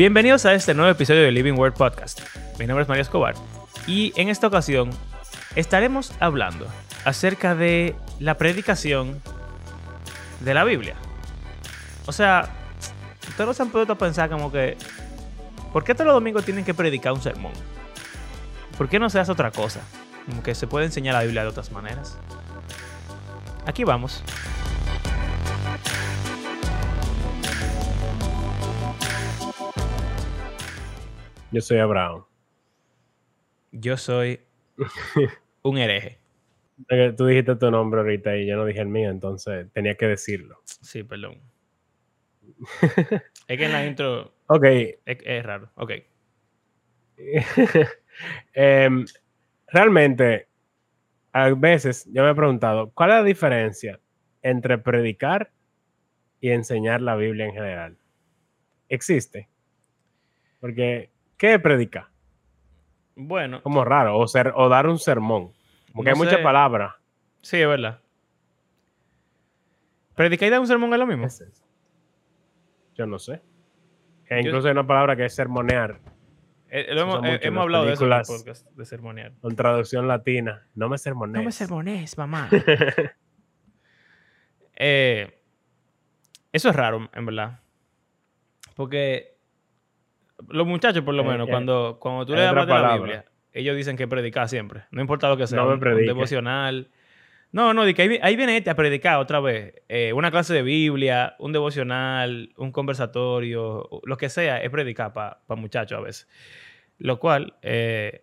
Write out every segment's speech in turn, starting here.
Bienvenidos a este nuevo episodio de Living Word Podcast. Mi nombre es Mario Escobar y en esta ocasión estaremos hablando acerca de la predicación de la Biblia. O sea, ustedes no se han podido pensar como que, ¿por qué todos los domingos tienen que predicar un sermón? ¿Por qué no se hace otra cosa? Como que se puede enseñar la Biblia de otras maneras. Aquí vamos. Yo soy Abraham. Yo soy un hereje. Eh, Tú dijiste tu nombre ahorita y yo no dije el mío, entonces tenía que decirlo. Sí, perdón. es que en la intro Ok. es, es raro. Ok. Em, realmente, a veces yo me he preguntado, ¿cuál es la diferencia entre predicar y enseñar la Biblia en general? ¿Existe? Porque, ¿qué es predicar? Bueno, Como raro, o, ser, o dar un sermón. Porque No hay muchas palabras. sí, es verdad. ¿Predicar y dar un sermón es lo mismo? Es. Yo no sé. E Yo- incluso hay una palabra que es sermonear, Eh, hemos, eh, hemos hablado de eso en el podcast, de sermonear. con traducción latina. No me sermonees. No me sermones, mamá. Eh, eso es raro, en verdad. Porque los muchachos, por lo Eh, menos, eh, cuando, cuando tú le hablas de la. Biblia, ellos dicen que predicar siempre. No importa lo que sea. No me un- devocional. No, no, de que ahí, vi- ahí viene este a predicar otra vez. Eh, una clase de Biblia, un devocional, un conversatorio, lo que sea, es predicar para muchachos a veces. Lo cual eh,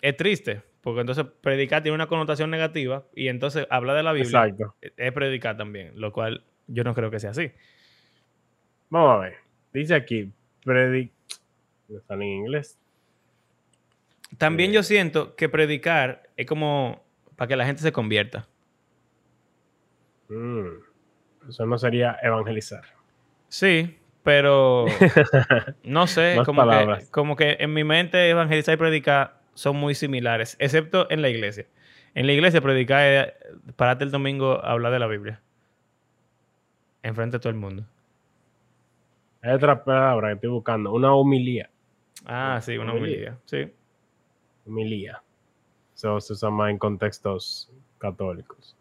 es triste, porque entonces predicar tiene una connotación negativa y entonces hablar de la Biblia Exacto. es predicar también, lo cual yo no creo que sea así. Vamos a ver. Dice aquí, predic... Están en inglés. También Eh. yo siento que predicar es como para que la gente se convierta. Mm. Eso no sería evangelizar. Sí, pero no sé, como que, palabras. como que en mi mente evangelizar y predicar son muy similares, excepto en la iglesia. En la iglesia predicar es pararte el domingo a hablar de la Biblia. Enfrente de todo el mundo. Hay otra palabra que estoy buscando. Una homilía. Ah, sí, una Homilía. Sí. Homilía. Eso se usa más en contextos católicos.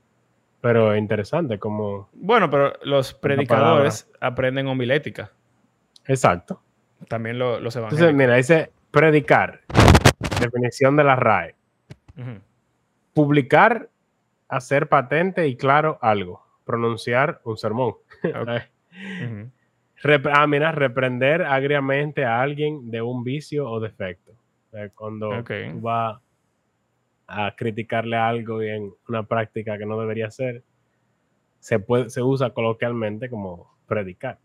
Pero es interesante como... Bueno, pero los predicadores aprenden homilética. Exacto. También lo- los Entonces, evangélicos. mira, dice predicar. Definición de la RAE. Publicar, hacer patente y claro algo. Pronunciar un sermón. Ujú. Rep- ah, mira, reprender agriamente a alguien de un vicio o defecto. O sea, cuando Ok. tú vas a criticarle algo y en una práctica que no debería ser, se, puede, se usa coloquialmente como predicar.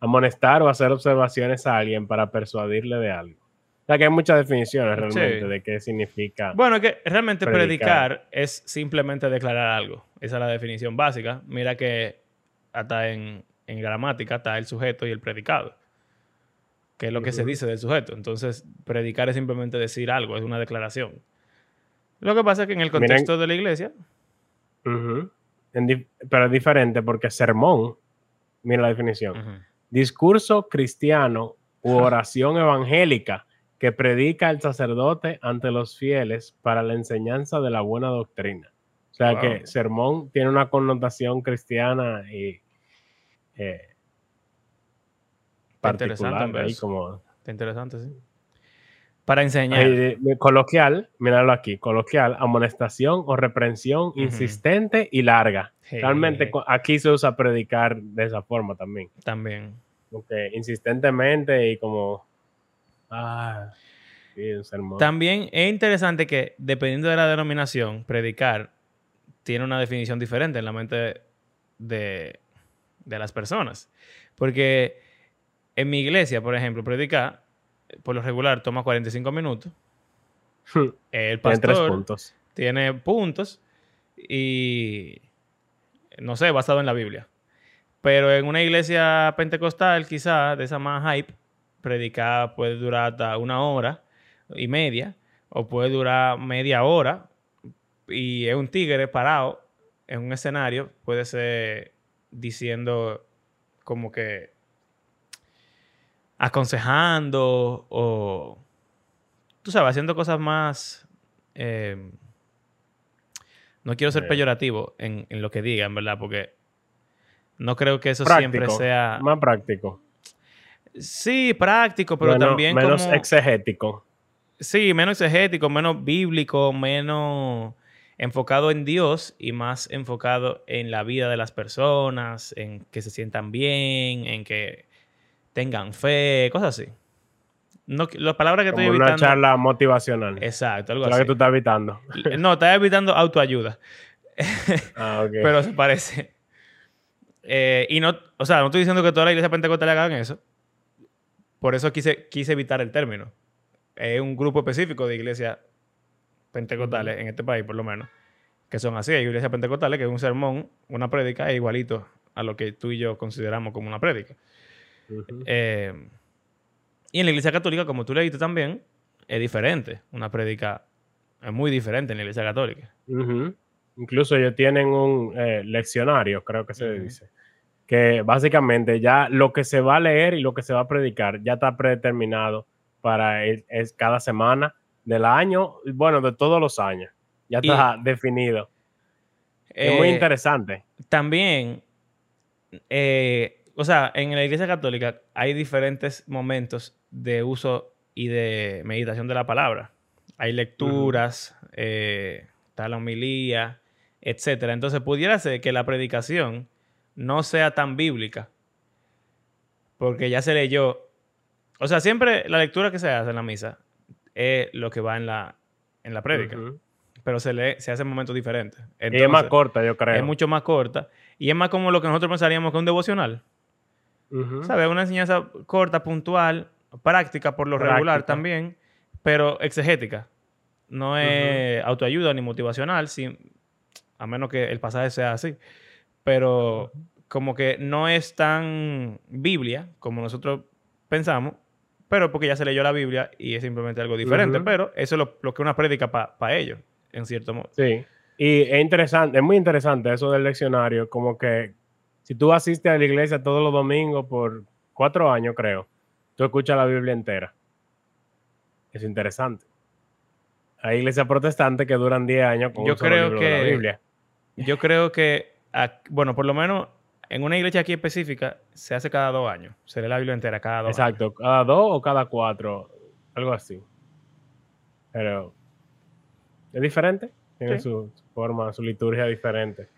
Amonestar o hacer observaciones a alguien para persuadirle de algo. O sea que hay muchas definiciones realmente Sí. de qué significa. Bueno, que realmente predicar. Predicar. es simplemente declarar algo. Esa es la definición básica. Mira que hasta en, en gramática está el sujeto y el predicado. Que es lo que se dice del sujeto. Entonces, predicar es simplemente decir algo, es una declaración. Lo que pasa es que en el Miren- contexto de la iglesia. En pero es diferente porque sermón, mira la definición. discurso cristiano u oración evangélica que predica el sacerdote ante los fieles para la enseñanza de la buena doctrina. O sea Wow. que sermón tiene una connotación cristiana y eh, interesante particular, ahí eso. como interesante, sí. Para enseñar. de coloquial, míralo aquí, coloquial, amonestación o reprensión insistente y larga. Realmente aquí se usa predicar de esa forma también. También. como que insistentemente y como ah sí, un sermón. También es interesante que, dependiendo de la denominación, predicar tiene una definición diferente en la mente de, de las personas. Porque en mi iglesia, por ejemplo, predicar, por lo regular, toma 45 minutos. El Tiene tres pastor puntos. tiene puntos y, no sé, basado en la Biblia. Pero en una iglesia pentecostal, quizá, de esa más hype, predicar puede durar hasta una hora y media, o puede durar media hora, y es un tigre parado en un escenario, puede ser diciendo como que aconsejando o, tú sabes, haciendo cosas más... eh, no quiero ser peyorativo en, en lo que digan, ¿verdad? Porque no creo que eso práctico, siempre sea... más práctico. Sí, práctico, pero Menos- también menos como... exegético. Sí, menos exegético, menos bíblico, menos enfocado en Dios y más enfocado en la vida de las personas, en que se sientan bien, en que tengan fe, cosas así. No, las palabras que estoy Como una evitando. charla motivacional. Exacto, algo así. que tú estás evitando. No, estás evitando autoayuda, Ah, ok. pero se parece. Eh, y no, o sea, no estoy diciendo que toda la iglesia pentecostal hagan eso. Por eso quise, quise evitar el término. Es un grupo específico de iglesias pentecostales, en este país por lo menos, que son así. Hay iglesias pentecostales que es un sermón, una prédica, es igualito a lo que tú y yo consideramos como una prédica. Eh, y en la iglesia católica, como tú leíste también, es diferente. Una prédica es muy diferente en la iglesia católica. Incluso ellos tienen un eh, leccionario, creo que se Ujú. dice, que básicamente ya lo que se va a leer y lo que se va a predicar ya está predeterminado para el- es cada semana del año, bueno, de todos los años. Ya Y- está definido. es muy Eh, interesante. También, eh, o sea, en la iglesia católica hay diferentes momentos de uso y de meditación de la palabra. Hay lecturas, eh, está la homilía, etcétera. Entonces, pudiera ser que la predicación no sea tan bíblica, porque ya se leyó. O sea, siempre la lectura que se hace en la misa es lo que va en la, en la prédica, Ujú. pero se lee, se hace en momentos diferentes. y es más Entonces, corta, yo creo. es mucho más corta y es más como lo que nosotros pensaríamos que es un devocional. Ujú. ¿Sabes? Una enseñanza corta, puntual, práctica por lo regular Práctica. también, pero exegética. No es autoayuda ni motivacional, sin- a menos que el pasaje sea así. Pero como que no es tan Biblia como nosotros pensamos, pero porque ya se leyó la Biblia y es simplemente algo diferente. Pero eso es lo, lo que es una prédica para ellos, en cierto modo. Sí. Y es interesante, es muy interesante eso del leccionario, como que si tú asistes a la iglesia todos los domingos por cuatro años, creo, tú escuchas la Biblia entera. Es interesante. Hay iglesias protestantes que duran 10 años con Yo un solo creo libro de la que- Biblia. Yo creo que, bueno, por lo menos en una iglesia aquí específica se hace cada dos años. Se lee la Biblia entera cada dos años. Exacto, cada dos o cada cuatro, algo así. Pero es diferente, tiene Sí. su forma, su liturgia diferente.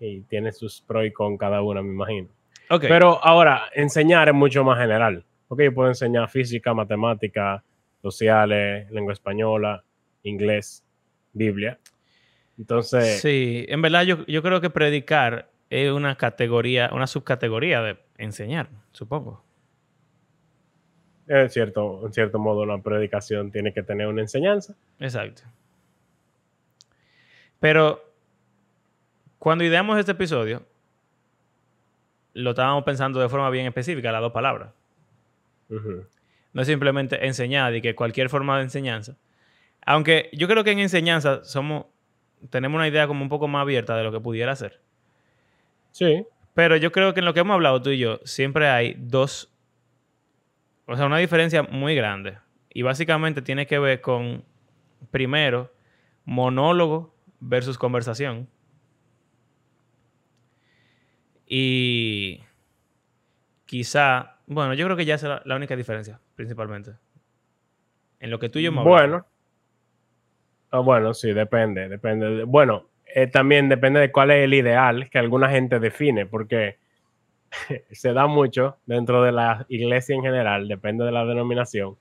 Y tiene sus pros y con cada una, me imagino. Ok. Pero ahora, enseñar es mucho más general. Porque yo puedo enseñar física, matemática, sociales, lengua española, inglés, Biblia. Entonces, sí, en verdad yo, yo creo que predicar es una categoría, una subcategoría de enseñar, supongo. en cierto, en cierto modo, una predicación tiene que tener una enseñanza. Exacto. Pero cuando ideamos este episodio, lo estábamos pensando de forma bien específica, las dos palabras. No es simplemente enseñar y que cualquier forma de enseñanza. Aunque yo creo que en enseñanza somos, tenemos una idea como un poco más abierta de lo que pudiera ser. Sí, Pero yo creo que en lo que hemos hablado tú y yo, siempre hay dos, o sea, una diferencia muy grande. Y básicamente tiene que ver con, primero, monólogo versus conversación. Y quizá, bueno, yo creo que ya es la, la única diferencia, principalmente. En lo que tú y yo hemos hablado. bueno. Ah, bueno, sí, depende, depende. de- Bueno, eh, también depende de cuál es el ideal que alguna gente define, porque se da mucho dentro de la iglesia en general, depende de la denominación,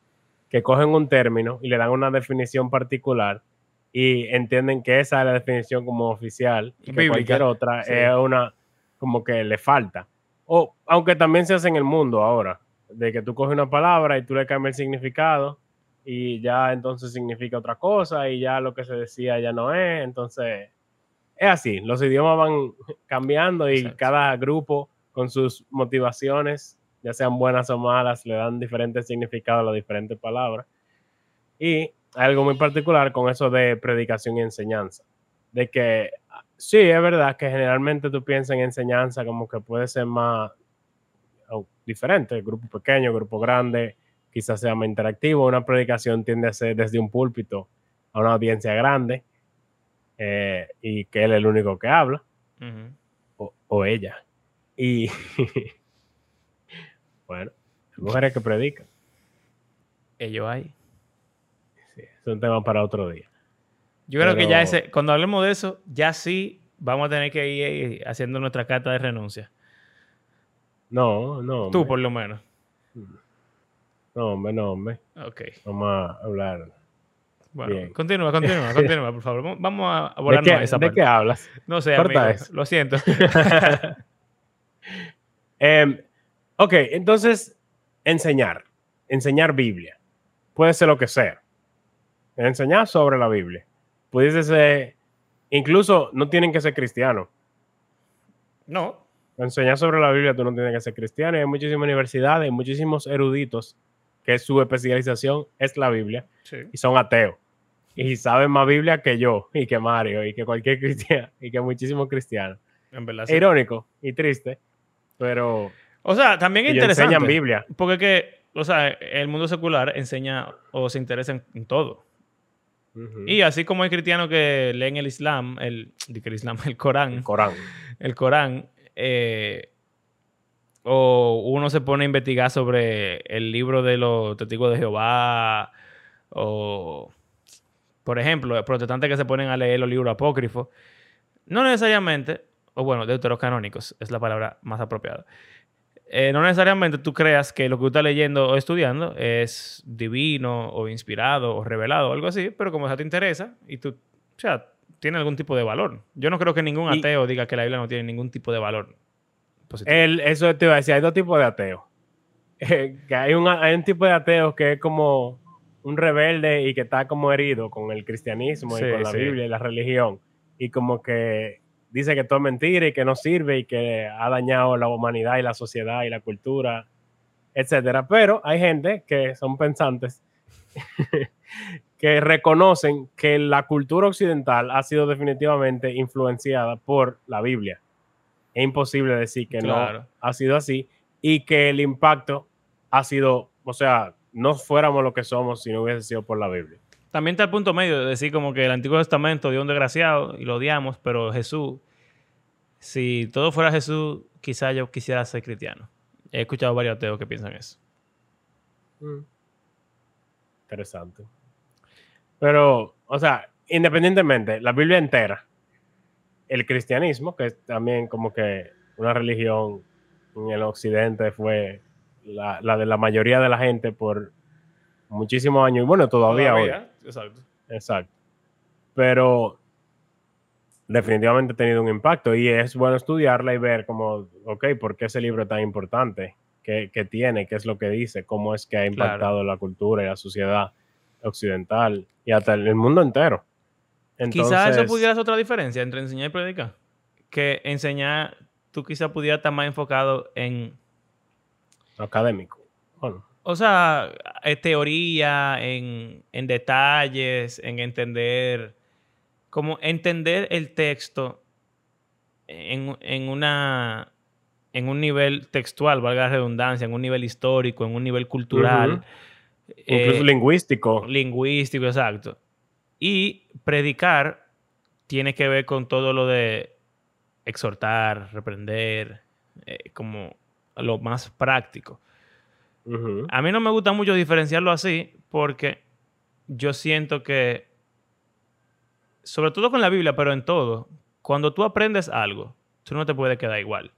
que cogen un término y le dan una definición particular y entienden que esa es la definición como oficial y que Bíblica, cualquier otra sí. es una como que le falta. O aunque también se hace en el mundo ahora, de que tú coges una palabra y tú le cambias el significado y ya entonces significa otra cosa y ya lo que se decía ya no es, entonces es así, los idiomas van cambiando y Exacto. cada grupo con sus motivaciones, ya sean buenas o malas, le dan diferentes significados a las diferentes palabras. Y algo muy particular con eso de predicación y enseñanza, de que sí, es verdad que generalmente tú piensas en enseñanza como que puede ser más oh, diferente, grupo pequeño, grupo grande, quizás sea más interactivo. Una predicación tiende a ser desde un púlpito a una audiencia grande eh, y que él es el único que habla, o, o, ella. Y bueno, mujeres que predican. Ellos hay. Sí, es un tema para otro día. Yo creo que ya ese, cuando hablemos de eso, ya sí vamos a tener que ir haciendo nuestra carta de renuncia. No, no. Tú, por lo menos. No, hombre, no, hombre. Ok. Vamos a hablar. Bueno, continúa, continúa, continúa, por favor. Vamos a volarnos ¿De qué, esa ¿De qué hablas? No sé, amigo, lo siento. Em, ok, entonces, enseñar. Enseñar Biblia. Puede ser lo que sea. Enseñar sobre la Biblia. Puede ser Incluso no tienen que ser cristianos. No. Enseñar sobre la Biblia tú no tienes que ser cristiano. Hay muchísimas universidades, hay muchísimos eruditos que su especialización es la Biblia y son ateos. Y saben más Biblia que yo y que Mario y que cualquier cristiano y que muchísimos cristianos. En verdad, Irónico y triste, pero... O sea, también es interesante. enseñan Biblia. Porque que, o sea, el mundo secular enseña o se interesa en todo. Y así como hay cristianos que leen el Islam, el, el Islam, el Corán. El Corán. El Corán. Eh, o uno se pone a investigar sobre el libro de los testigos de Jehová. O, por ejemplo, protestantes que se ponen a leer los libros apócrifos. No necesariamente, o bueno, deuterocanónicos es la palabra más apropiada. Eh, no necesariamente tú creas que lo que tú estás leyendo o estudiando es divino o inspirado o revelado o algo así, pero como eso te interesa y tú, o sea, tiene algún tipo de valor. Yo no creo que ningún ateo diga que la Biblia no tiene ningún tipo de valor. El, eso te iba a decir, hay dos tipos de ateos. Eh, que hay un, hay un tipo de ateo que es como un rebelde y que está como herido con el cristianismo y con la Biblia y la religión. Y como que dice que todo es mentira y que no sirve y que ha dañado la humanidad y la sociedad y la cultura, etcétera. Pero hay gente que son pensantes que reconocen que la cultura occidental ha sido definitivamente influenciada por la Biblia. Es imposible decir que no ha sido así y que el impacto ha sido, o sea, no fuéramos lo que somos si no hubiese sido por la Biblia. También está el punto medio de decir como que el Antiguo Testamento dio un desgraciado y lo odiamos, pero Jesús, si todo fuera Jesús, quizá yo quisiera ser cristiano. He escuchado varios ateos que piensan eso. Mm. Interesante. Pero, o sea, independientemente, la Biblia entera, el cristianismo, que es también como que una religión en el occidente fue la, la de la mayoría de la gente por muchísimos años y bueno, todavía, hoy. Exacto. Exacto. Pero definitivamente ha tenido un impacto y es bueno estudiarla y ver como, ok, ¿por qué ese libro es tan importante? ¿Qué, qué tiene? ¿Qué es lo que dice? ¿Cómo es que ha impactado la cultura y la sociedad occidental y hasta el mundo entero? Quizás eso pudiera ser otra diferencia entre enseñar y predicar. Que enseñar, tú quizás pudieras estar más enfocado en... Académico. O sea, en teoría, en, en, detalles, en entender, como entender el texto en, en, una, en un nivel textual, valga la redundancia, en un nivel histórico, en un nivel cultural. Incluso eh, lingüístico. Lingüístico, exacto. Y predicar tiene que ver con todo lo de exhortar, reprender, eh, como lo más práctico. A mí no me gusta mucho diferenciarlo así porque yo siento que, sobre todo con la Biblia, pero en todo, cuando tú aprendes algo, tú no te puedes quedar igual.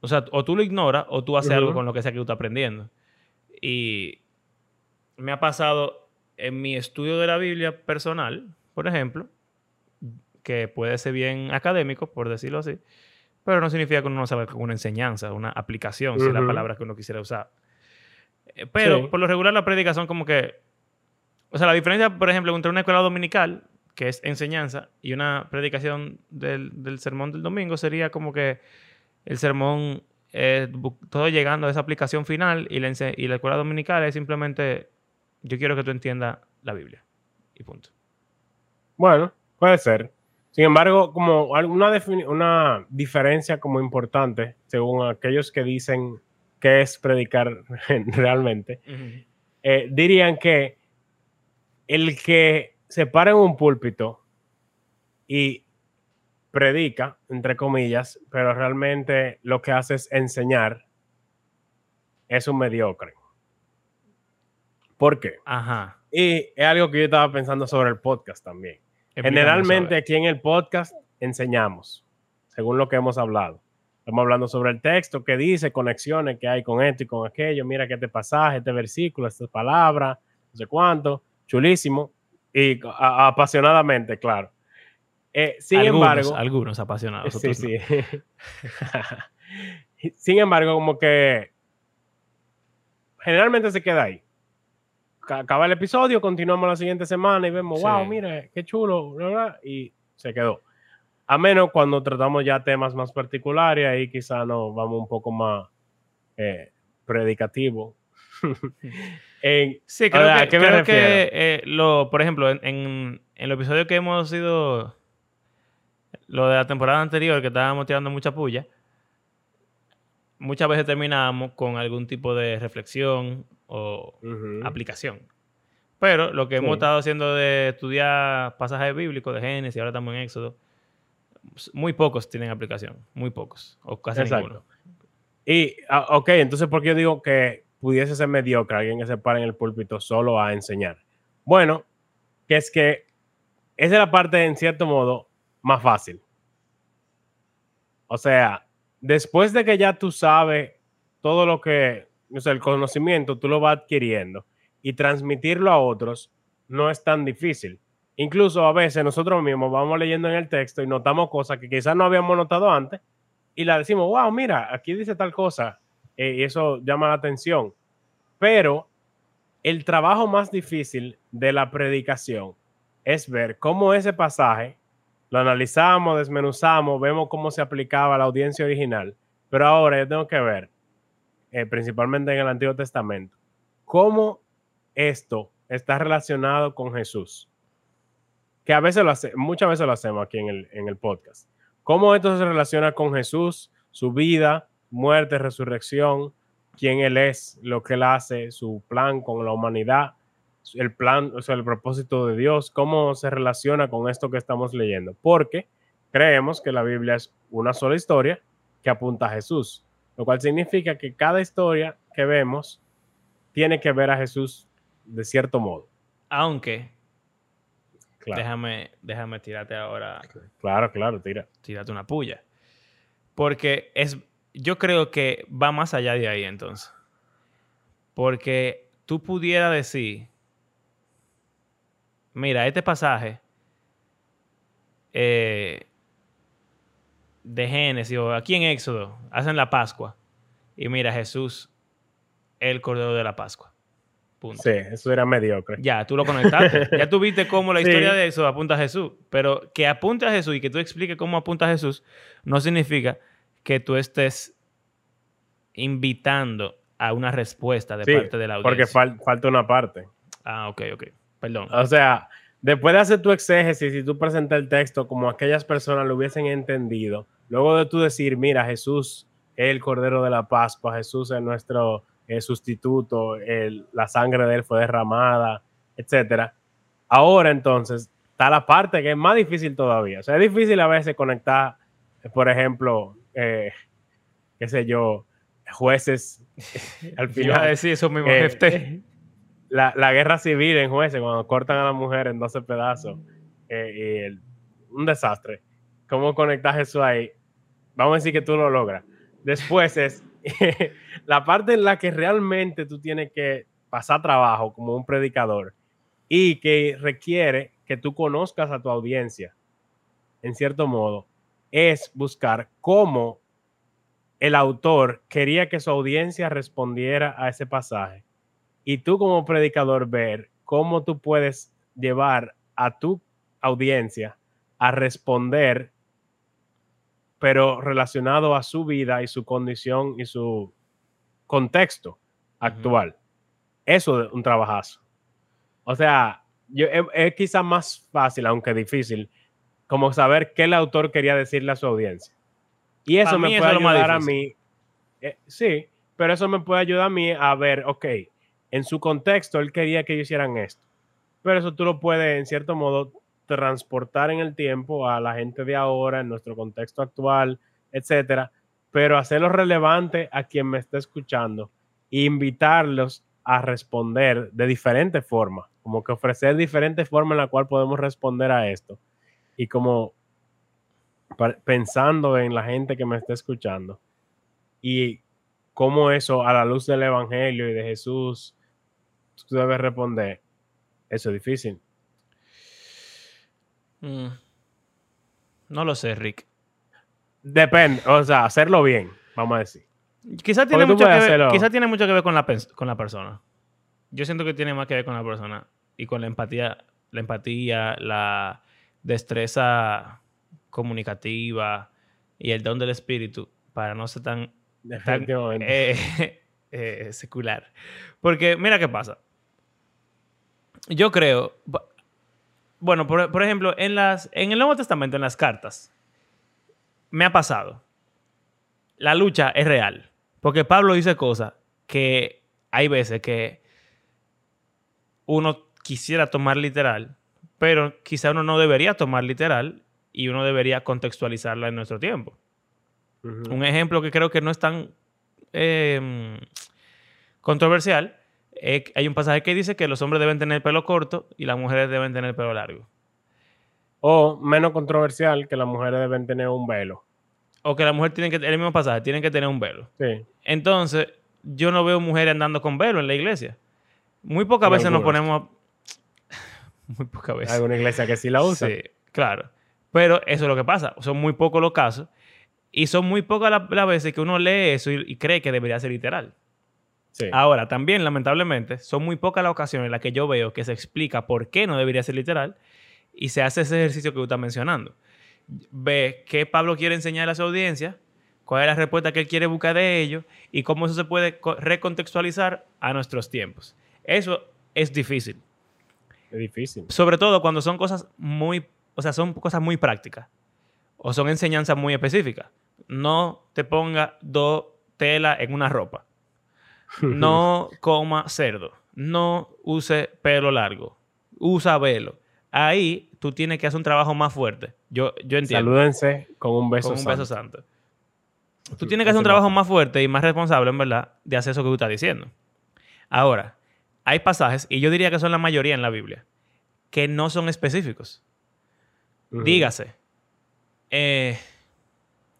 O sea, o tú lo ignoras o tú haces algo con lo que sea que tú estás aprendiendo. Y me ha pasado en mi estudio de la Biblia personal, por ejemplo, que puede ser bien académico, por decirlo así, pero no significa que uno no sabe una enseñanza, una aplicación, si es la palabra que uno quisiera usar. Eh, pero por lo regular la prédica son como que, o sea, la diferencia, por ejemplo, entre una escuela dominical, que es enseñanza, y una predicación del, sermón del domingo sería como que el sermón, todo llegando a esa aplicación final y la, y la escuela dominical es simplemente, yo quiero que tú entiendas la Biblia. Y punto. Bueno, puede ser. Sin embargo, como alguna una diferencia como importante, según aquellos que dicen qué es predicar realmente, eh, dirían que el que se para en un púlpito y predica, entre comillas, pero realmente lo que hace es enseñar, es un mediocre. ¿Por qué? Ajá. Y es algo que yo estaba pensando sobre el podcast también. Generalmente aquí en el podcast enseñamos, según lo que hemos hablado. Estamos hablando sobre el texto que dice, conexiones que hay con esto y con aquello. Mira que este pasaje, este versículo, estas palabras, no sé cuánto. Chulísimo. Y apasionadamente, claro. Eh, sin embargo. Algunos apasionados. Sí, sí. sin embargo, como que generalmente se queda ahí acaba el episodio, continuamos la siguiente semana y vemos, wow, mire, qué chulo, ¿verdad? Y se quedó. A menos cuando tratamos ya temas más particulares, ahí quizá nos vamos un poco más eh, predicativo. sí, creo que, creo que eh, lo, por ejemplo, en, en, el episodio que hemos ido, lo de la temporada anterior, que estábamos tirando mucha puya, muchas veces terminamos con algún tipo de reflexión o aplicación. Pero lo que hemos estado haciendo de estudiar pasajes bíblicos de Génesis, ahora estamos en Éxodo, muy pocos tienen aplicación, muy pocos, o casi ninguno. Y, ah, ok, entonces, ¿por qué yo digo que pudiese ser mediocre alguien que se para en el púlpito solo a enseñar? Bueno, que es que esa es la parte, en cierto modo, más fácil. O sea, después de que ya tú sabes todo lo que el conocimiento tú lo vas adquiriendo y transmitirlo a otros no es tan difícil. Incluso a veces nosotros mismos vamos leyendo en el texto y notamos cosas que quizás no habíamos notado antes y la decimos, wow, mira, aquí dice tal cosa eh, y eso llama la atención. Pero el trabajo más difícil de la predicación es ver cómo ese pasaje lo analizamos, desmenuzamos, vemos cómo se aplicaba a la audiencia original. Pero ahora yo tengo que ver eh, principalmente en el Antiguo Testamento, cómo esto está relacionado con Jesús. Que a veces lo hace, muchas veces lo hacemos aquí en el, en el podcast. Cómo esto se relaciona con Jesús, su vida, muerte, resurrección, quién Él es, lo que Él hace, su plan con la humanidad, el plan, o sea, el propósito de Dios, cómo se relaciona con esto que estamos leyendo. Porque creemos que la Biblia es una sola historia que apunta a Jesús lo cual significa que cada historia que vemos tiene que ver a Jesús de cierto modo. Aunque, déjame, déjame tirarte ahora. Claro, claro, tira. Tírate una puya. Porque es, yo creo que va más allá de ahí entonces. Porque tú pudieras decir, mira, este pasaje eh, de Génesis o aquí en Éxodo hacen la Pascua y mira Jesús el Cordero de la Pascua. Punto. Sí, eso era mediocre. Ya, tú lo conectaste. ya tú viste cómo la historia de eso apunta a Jesús. Pero que apunte a Jesús y que tú expliques cómo apunta a Jesús no significa que tú estés invitando a una respuesta de parte de la audiencia. Porque falta una parte. Ah, ok, ok. Perdón. O sea, después de hacer tu exégesis y tú presentas el texto como aquellas personas lo hubiesen entendido, Luego de tú decir, mira, Jesús es el Cordero de la Pascua, Jesús es nuestro eh, sustituto, la sangre de él fue derramada, etcétera. Ahora entonces está la parte que es más difícil todavía. O sea, es difícil a veces conectar, por ejemplo, eh, qué sé yo, jueces al final. decir eso mismo, eh, la, la, guerra civil en jueces, cuando cortan a la mujer en 12 pedazos, y un desastre. ¿Cómo conectas eso ahí? Vamos a decir que tú lo logras. Después es la parte en la que realmente tú tienes que pasar trabajo como un predicador y que requiere que tú conozcas a tu audiencia, en cierto modo, es buscar cómo el autor quería que su audiencia respondiera a ese pasaje. Y tú como predicador ver cómo tú puedes llevar a tu audiencia a responder pero relacionado a su vida y su condición y su contexto actual. Eso es un trabajazo. O sea, yo, es, quizá más fácil, aunque difícil, como saber qué el autor quería decirle a su audiencia. Y eso me puede eso es ayudar a mí. eh, sí, pero eso me puede ayudar a mí a ver, ok, en su contexto él quería que ellos hicieran esto. Pero eso tú lo puedes, en cierto modo, transportar en el tiempo a la gente de ahora, en nuestro contexto actual, etcétera, pero hacerlo relevante a quien me esté escuchando e invitarlos a responder de diferentes formas, como que ofrecer diferentes formas en la cual podemos responder a esto. Y como pensando en la gente que me está escuchando y cómo eso a la luz del Evangelio y de Jesús tú debes responder, eso es difícil. Mm. No lo sé, Rick. Depende, o sea, hacerlo bien, vamos a decir. Quizás tiene, mucho que ver, quizá tiene mucho que ver con la, con la persona. Yo siento que tiene más que ver con la persona y con la empatía, la empatía, la destreza comunicativa y el don del espíritu para no ser tan, eh, eh, secular. Porque mira qué pasa. Yo creo, bueno, por, por ejemplo, en, las, en el Nuevo Testamento, en las cartas, me ha pasado. La lucha es real. Porque Pablo dice cosas que hay veces que uno quisiera tomar literal, pero quizá uno no debería tomar literal y uno debería contextualizarla en nuestro tiempo. Ujú. Un ejemplo que creo que no es tan eh, controversial. Eh, hay un pasaje que dice que los hombres deben tener pelo corto y las mujeres deben tener pelo largo. O menos controversial que las mujeres deben tener un velo. O que la mujer tiene que, el mismo pasaje, tienen que tener un velo. Sí. Entonces, yo no veo mujeres andando con velo en la iglesia. Muy pocas veces nos ponemos... Muy pocas veces. Hay una iglesia que sí la usa. Sí, claro. Pero eso es lo que pasa. Son muy pocos los casos. Y son muy pocas la- las veces que uno lee eso y, y cree que debería ser literal. Sí. Ahora, también, lamentablemente, son muy pocas las ocasiones en las que yo veo que se explica por qué no debería ser literal y se hace ese ejercicio que tú estás mencionando. Ve qué Pablo quiere enseñar a su audiencia, cuál es la respuesta que él quiere buscar de ellos y cómo eso se puede co- recontextualizar a nuestros tiempos. Eso es difícil. Es difícil. Sobre todo cuando son cosas muy, o sea, son cosas muy prácticas o son enseñanzas muy específicas. No te ponga dos telas en una ropa. No coma cerdo. No use pelo largo. Usa velo. Ahí tú tienes que hacer un trabajo más fuerte. Yo, yo entiendo. Salúdense con un beso. con un beso santo. santo. Tú tienes que hacer un trabajo más fuerte y más responsable, en verdad, de hacer eso que tú estás diciendo. Ahora, hay pasajes, y yo diría que son la mayoría en la Biblia, que no son específicos. Dígase. eh,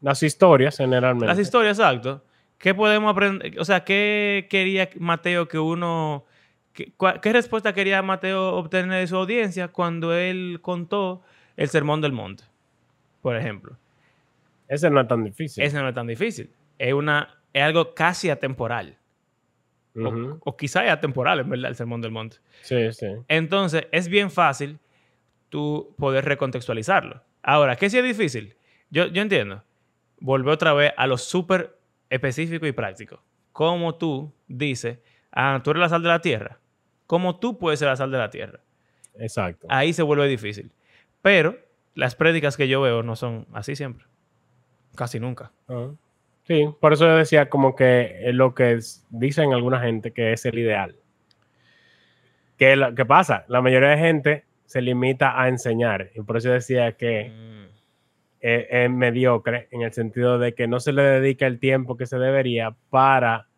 Las historias, generalmente. las historias, exacto. ¿Qué podemos aprender? O sea, ¿qué quería Mateo que uno... qué, cua- ¿Qué respuesta quería Mateo obtener de su audiencia cuando él contó el Sermón del Monte? Por ejemplo. Ese no es tan difícil. Eso no es tan difícil. Es, una, es algo casi atemporal. O-. O, quizá es atemporal, en verdad, el Sermón del Monte. Sí, sí. Entonces, es bien fácil tú poder recontextualizarlo. Ahora, ¿qué sí es difícil? Yo, yo entiendo. Volver otra vez a lo súper específico y práctico. Como tú dices, ah, tú eres la sal de la tierra. ¿Cómo tú puedes ser la sal de la tierra? Exacto. Ahí se vuelve difícil. Pero las prédicas que yo veo no son así siempre. Casi nunca. Ah. Sí, por eso yo decía como que es lo que dicen alguna gente que es el ideal. ¿Qué, pasa? La mayoría de gente se limita a enseñar. Y por eso decía que Mm. Es, es mediocre en el sentido de que no se le dedica el tiempo que se debería para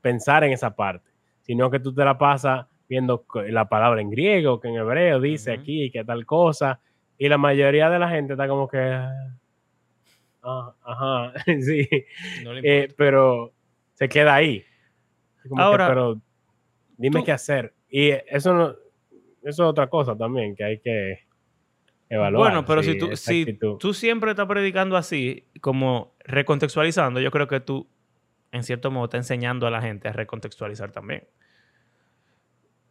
pensar en esa parte, sino que tú te la pasas viendo la palabra en griego, que en hebreo dice aquí, que tal cosa, y la mayoría de la gente está como que... ah, ajá, sí, No eh, pero se queda ahí. Como que, Ahora, pero dime tú- qué hacer. Y eso no, eso es otra cosa también que hay que evaluar. Bueno, pero si, tú, esa si actitud. tú siempre estás predicando así, como recontextualizando, yo creo que tú, en cierto modo, estás enseñando a la gente a recontextualizar también.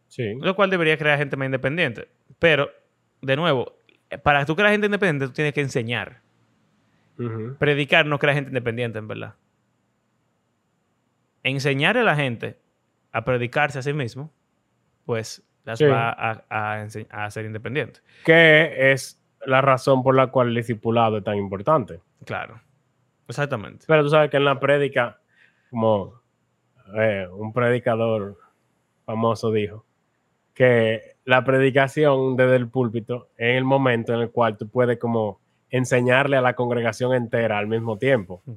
Sí. Lo cual debería crear gente más independiente. Pero, de nuevo, para tú crear gente independiente, tú tienes que enseñar. Predicar no crea gente independiente, en verdad. Enseñar a la gente a predicarse a sí mismo, pues las Sí. va a, a a ser independientes. Que es la razón por la cual el discipulado es tan importante. Claro. Exactamente. Pero tú sabes que en la prédica, como eh, un predicador famoso dijo, que la predicación desde el púlpito es el momento en el cual tú puedes como enseñarle a la congregación entera al mismo tiempo. Mm.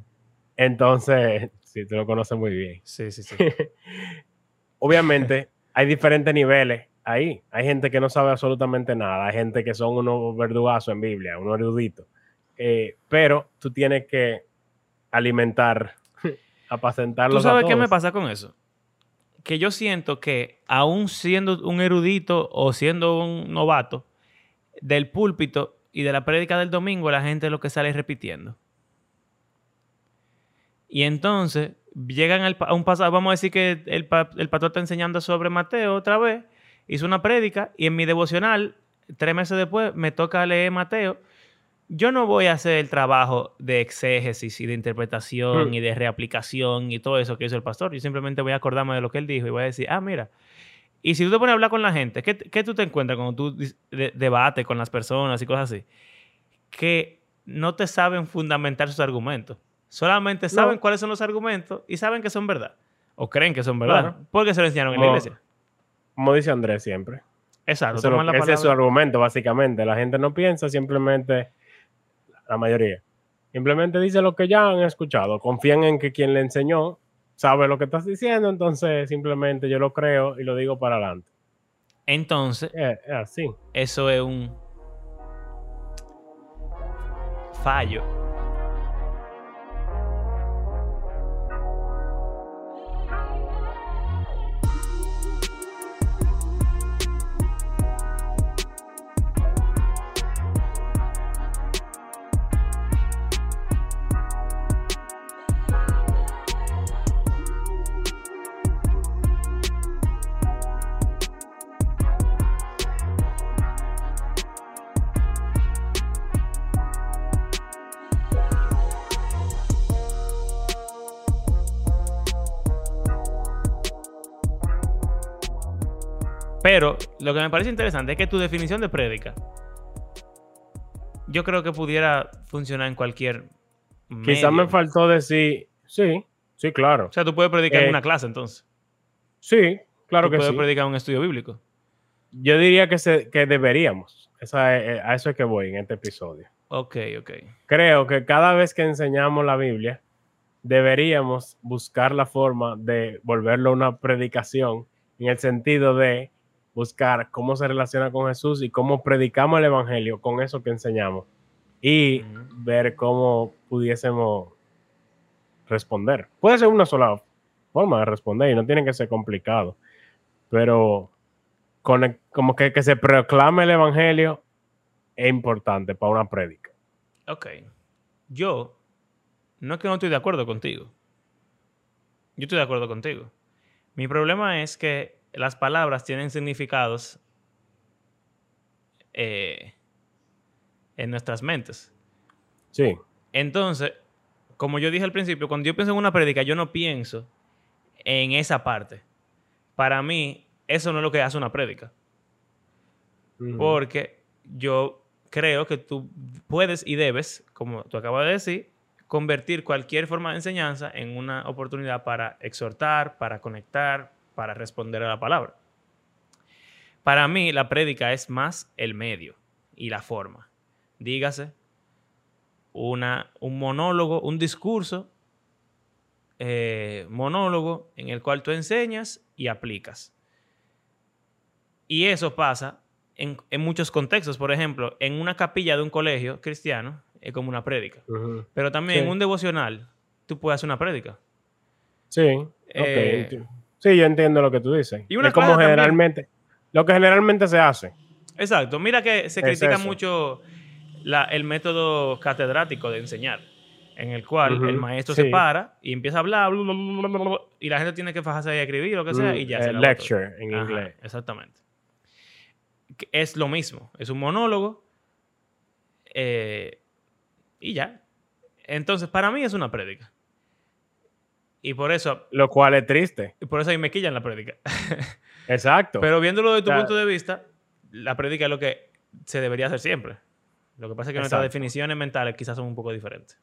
Entonces, sí, tú lo conoces muy bien. Sí, sí, sí. Obviamente, hay diferentes niveles ahí. Hay gente que no sabe absolutamente nada. Hay gente que son unos verdugazos en Biblia, unos eruditos. Eh, pero tú tienes que alimentar, apacentarlos ¿Tú sabes a qué me pasa con eso? Que yo siento que aún siendo un erudito o siendo un novato, del púlpito y de la prédica del domingo, la gente lo que sale repitiendo. Y entonces llegan al a un pasado, vamos a decir que el, el pastor está enseñando sobre Mateo otra vez, hizo una prédica y en mi devocional, tres meses después, me toca leer Mateo. Yo no voy a hacer el trabajo de exégesis y de interpretación Mm. y de reaplicación y todo eso que hizo el pastor. Yo simplemente voy a acordarme de lo que él dijo y voy a decir, ah, mira. Y si tú te pones a hablar con la gente, ¿qué, qué tú te encuentras cuando tú debates con las personas y cosas así? Que no te saben fundamentar sus argumentos. Solamente saben No. cuáles son los argumentos y saben que son verdad. O creen que son verdad. Claro. Porque se lo enseñaron en la iglesia. Como dice Andrés siempre. Exacto. Eso ese es su argumento, básicamente. La gente no piensa, simplemente, la mayoría, simplemente dice lo que ya han escuchado. Confían en que quien le enseñó sabe lo que estás diciendo, entonces simplemente yo lo creo y lo digo para adelante. Entonces, Es, es así. eso es un fallo. Lo que me parece interesante es que tu definición de prédica, yo creo que pudiera funcionar en cualquier Quizás me faltó decir, sí, sí, claro. O sea, tú puedes predicar en Eh, una clase entonces. Sí, claro tú que puedes sí. predicar en un estudio bíblico. Yo diría que, se, que deberíamos. Esa es- a eso es que voy en este episodio. Ok, ok. creo que cada vez que enseñamos la Biblia, deberíamos buscar la forma de volverlo una predicación en el sentido de buscar cómo se relaciona con Jesús y cómo predicamos el Evangelio con eso que enseñamos y ver cómo pudiésemos responder. Puede ser una sola forma de responder y no tiene que ser complicado, pero con- como que, que se proclame el Evangelio es importante para una prédica. Ok. Yo no es que no estoy de acuerdo contigo. Yo estoy de acuerdo contigo. Mi problema es que las palabras tienen significados eh, en nuestras mentes. Sí. Entonces, como yo dije al principio, cuando yo pienso en una prédica, yo no pienso en esa parte. Para mí, eso no es lo que hace una prédica. Porque yo creo que tú puedes y debes, como tú acabas de decir, convertir cualquier forma de enseñanza en una oportunidad para exhortar, para conectar, para responder a la palabra. Para mí, la prédica es más el medio y la forma. Dígase, una, un monólogo, un discurso eh, monólogo en el cual tú enseñas y aplicas. Y eso pasa en, en muchos contextos. Por ejemplo, en una capilla de un colegio cristiano es como una prédica. Pero también Sí. en un devocional tú puedes hacer una prédica. Sí, Eh, sí, yo entiendo lo que tú dices. y una es como también. generalmente, lo que generalmente se hace. Exacto. Mira que se Es critica eso. mucho la- el método catedrático de enseñar, en el cual el maestro sí. se para y empieza a hablar bla, bla, bla, bla, bla, bla, y la gente tiene que fajarse ahí a escribir lo que sea y ya Mm, se eh, lecture en Ajá, inglés. Exactamente. Es lo mismo. Es un monólogo. eh, y ya. Entonces, para mí es una prédica. Y por eso, Lo cual es triste. y por eso ahí me quillan la prédica. Exacto. Pero viéndolo desde tu punto de vista, la prédica es lo que se debería hacer siempre. Lo que pasa es que nuestras Exacto. definiciones mentales quizás son un poco diferentes.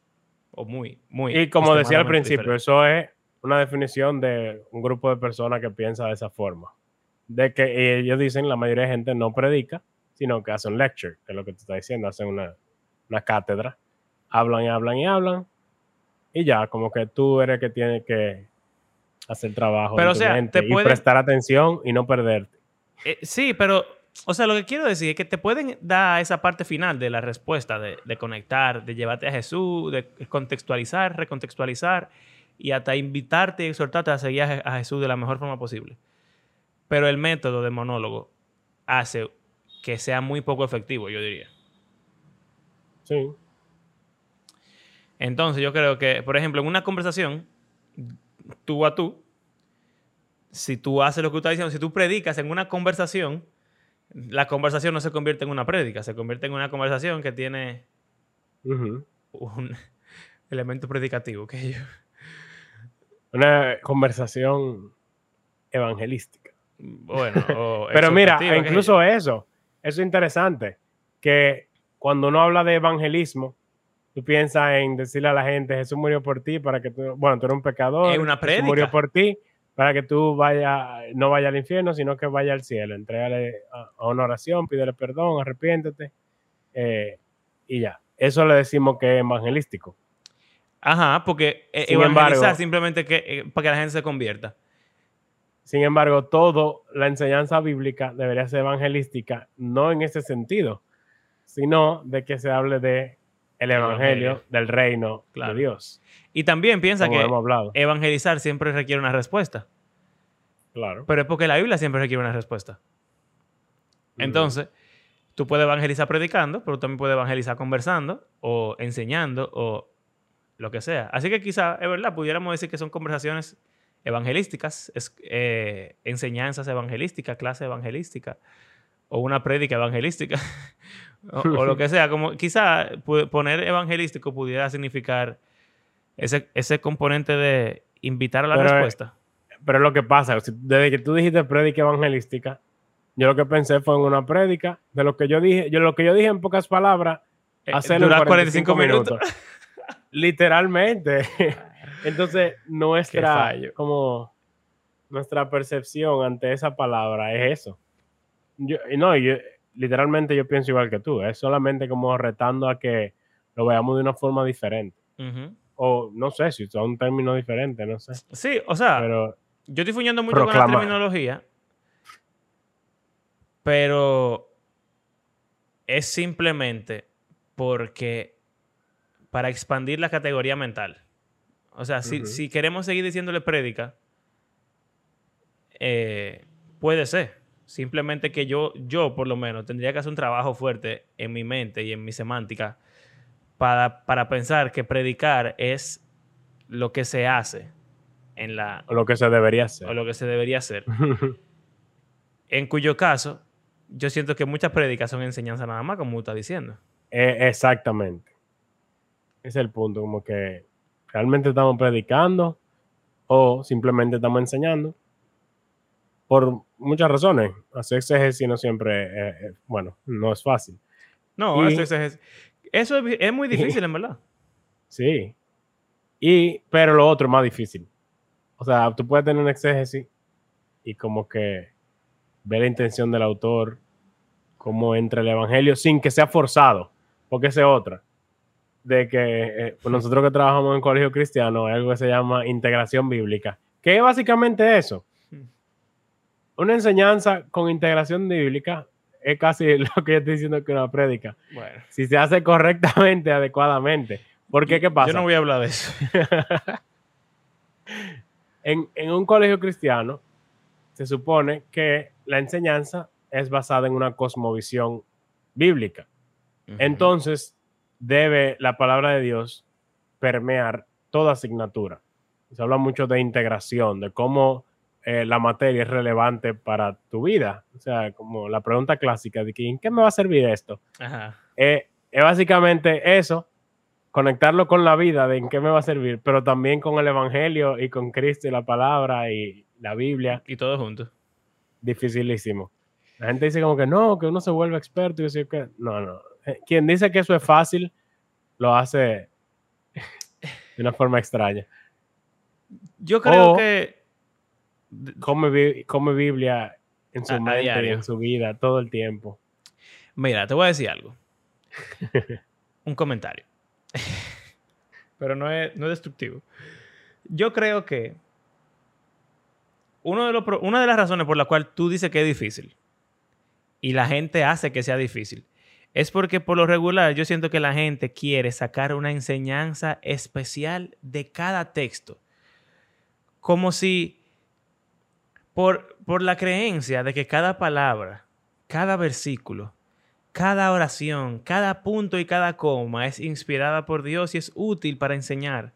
O muy, muy. Y como decía al principio, diferentes. eso es una definición de un grupo de personas que piensa de esa forma. De que ellos dicen la mayoría de gente no predica, sino que hacen lecture, que es lo que te está diciendo, hacen una, una cátedra, hablan y hablan y hablan, y ya, como que tú eres el que tiene que hacer trabajo Pero, en o tu sea, mente te y pueden- prestar atención y no perderte. Eh, sí, pero, o sea, lo que quiero decir es que te pueden dar esa parte final de la respuesta, de, de conectar, de llevarte a Jesús, de contextualizar, recontextualizar y hasta invitarte y exhortarte a seguir a, a Jesús de la mejor forma posible. Pero el método de monólogo hace que sea muy poco efectivo, yo diría. Sí. Entonces, yo creo que, por ejemplo, en una conversación, tú a tú, si tú haces lo que tú estás diciendo, si tú predicas en una conversación, la conversación no se convierte en una prédica, se convierte en una conversación que tiene un elemento predicativo. Que yo, Una conversación evangelística. bueno, o Pero mira, incluso eso, eso es interesante, que cuando uno habla de evangelismo, tú piensas en decirle a la gente, Jesús murió por ti para que tú, bueno, tú eres un pecador, Es una Jesús murió por ti para que tú vaya, no vaya al infierno, sino que vaya al cielo. Entrégale a, a una oración, pídele perdón, arrepiéntete eh, y ya. Eso le decimos que es evangelístico. Ajá, porque eh, Sin evangelizar embargo- simplemente que, eh, para que la gente se convierta. Sin embargo, todo la enseñanza bíblica debería ser evangelística, no en ese sentido, sino de que se hable de el El evangelio evangelio. del reino Claro. de Dios. Y también piensa Como que evangelizar siempre requiere una respuesta. Claro. Pero es porque la Biblia siempre requiere una respuesta. Entonces, tú puedes evangelizar predicando, pero también puedes evangelizar conversando o enseñando o lo que sea. Así que quizá, es verdad, pudiéramos decir que son conversaciones evangelísticas, es, eh, enseñanzas evangelísticas, clase evangelística o una prédica evangelística o, o lo que sea. Como quizá poner evangelístico pudiera significar ese, ese componente de invitar a la Pero, eh, respuesta. Pero es lo que pasa, desde que tú dijiste prédica evangelística, yo lo que pensé fue en una prédica de lo que yo dije, yo lo que yo dije en pocas palabras, Eh, hacerlo en durar 45 minutos. minutos. Literalmente. Entonces, nuestra como nuestra percepción ante esa palabra es eso. Yo, no, yo literalmente yo pienso igual que tú, es solamente como retando a que lo veamos de una forma diferente. O no sé si son términos diferentes, no sé. Sí, o sea, Pero yo estoy fuñando mucho con la terminología, pero es simplemente porque para expandir la categoría mental. O sea, si, si queremos seguir diciéndole prédica, eh, puede ser. Simplemente que yo, yo, por lo menos, tendría que hacer un trabajo fuerte en mi mente y en mi semántica para, para pensar que predicar es lo que se hace en la, lo que se debería hacer. o lo que se debería hacer. En cuyo caso, yo siento que muchas prédicas son enseñanza nada más, como tú estás diciendo. Eh, exactamente. Ese es el punto, como que realmente estamos predicando o simplemente estamos enseñando por muchas razones. Hacer exégesis no siempre, eh, eh, bueno, no es fácil. No, Y- eso, es, eso es, es muy difícil, en verdad. Sí. Y, pero lo otro es más difícil. O sea, tú puedes tener un exégesis y como que ver la intención del autor, cómo entra el evangelio, sin que sea forzado, porque esa es otra. De que eh, pues nosotros que trabajamos en colegio cristiano, hay algo que se llama integración bíblica, que es básicamente eso. Una enseñanza con integración bíblica es casi lo que yo estoy diciendo que una prédica. Bueno, Si se hace correctamente, adecuadamente. Porque, ¿qué pasa? yo no voy a hablar de eso. en, en un colegio cristiano se supone que la enseñanza es basada en una cosmovisión bíblica. Entonces, debe la palabra de Dios permear toda asignatura. Se habla mucho de integración, de cómo eh, la materia es relevante para tu vida. O sea, como la pregunta clásica de que, ¿en qué me va a servir esto? Ajá. Eh, es básicamente eso, conectarlo con la vida de en qué me va a servir, pero también con el Evangelio y con Cristo y la palabra y la Biblia. Y todo junto. Dificilísimo. La gente dice como que no, que uno se vuelve experto y decir que no, no. Eh, Quien dice que eso es fácil, lo hace de una forma extraña. Yo creo O- que Come, come Biblia en su A- mente en su vida todo el tiempo. Mira, te voy a decir algo. Un comentario. Pero no es, no es destructivo. Yo creo que uno de los una de las razones por la cual tú dices que es difícil y la gente hace que sea difícil es porque por lo regular yo siento que la gente quiere sacar una enseñanza especial de cada texto. Como si por, por la creencia de que cada palabra, cada versículo, cada oración, cada punto y cada coma es inspirada por Dios y es útil para enseñar.